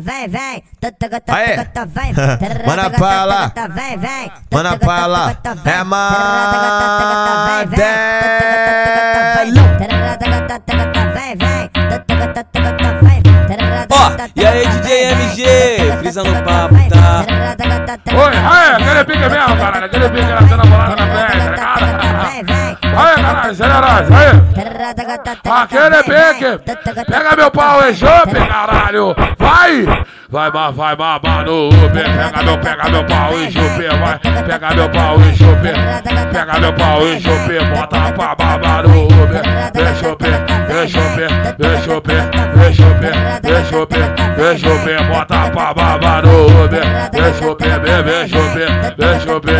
Vem, vem. Aê. Mana Paula. Vem, vem. Mana Paula. É Vem, vem. Ó, e aí DJ MG, frisa no papo, tá? Oi, aí, aquele pique mesmo, caralho. Aquele pique na cena bolada na frente, tá vem. Aí, caralho, generoso, aí. Aquele pique. Pega meu pau e chope, caralho. Vai. Vai, vai, vai, mamar no Uber. Pega meu, pega meu pau e chope, vai. Pega meu pau e chope. Pega meu pau e chope. Bota pra babar no Uber. Vem chope, vem chope, vem chope, vem chope, vem chope. Bota pra babar no Uber. Vem chope, vem, vem chope, vem chope,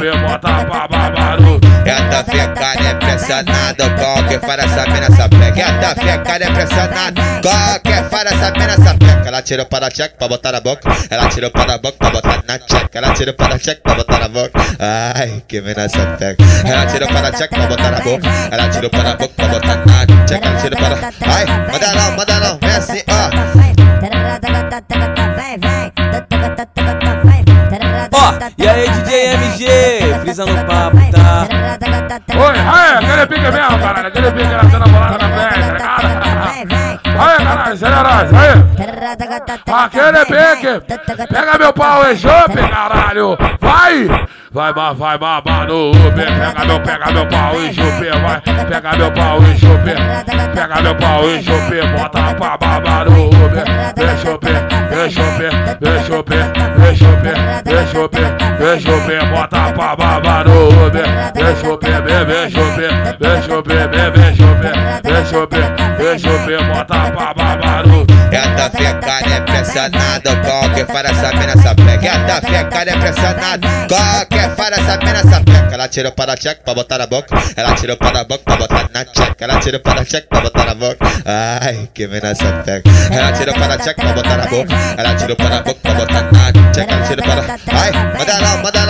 vem. Bota pra babar no Gata ficada é pressionada, qualquer fara essa mina essa pega. Gata ficada é pressionada, qualquer fara essa mina essa pega. Ela tirou para check pra botar na boca, ela tirou para a boca pra botar na check. Ela tirou para check pra botar na boca. Ai, que mina essa pega. Ela tirou para check pra botar na boca, ela tirou para a boca pra botar na check. Ela tirou para. Ai, manda não, manda não, vem assim, ó. Ó, e aí DJ MG, frisa no papo? Oi, aí, aquele pique mesmo, caralho. Aquele pique na cena bolada na tá ligado? Aí, caralho, generoso, aí. Aquele pique. Pega meu pau e chope, caralho. Vai. Vai, vai, vai, mamar no Uber. Pega meu, pega meu pau e chope, vai. Pega meu pau e chope. Pega meu pau e chope. Bota pra babar no Uber. Vem chope, vem chope, vem chope, vem chope, vem chope, vem chope. Bota pra babar no Uber. Vem chope, vem, vem chope, vem chope, vem, vem chope, vem chope, vem chope. Bota pra babar no Gata ficada é pressionada, qualquer fara essa mina essa pega. Gata ficada é pressionada, qualquer fara essa mina essa pega. Ela tirou para check pra botar na boca, ela tirou para a boca pra botar na check. Ela tirou para check pra botar na boca. Ai, que mina essa pega. Ela tirou para check pra botar na boca, ela tirou para a boca pra botar na check. Ela tirou para. Ai, manda não, manda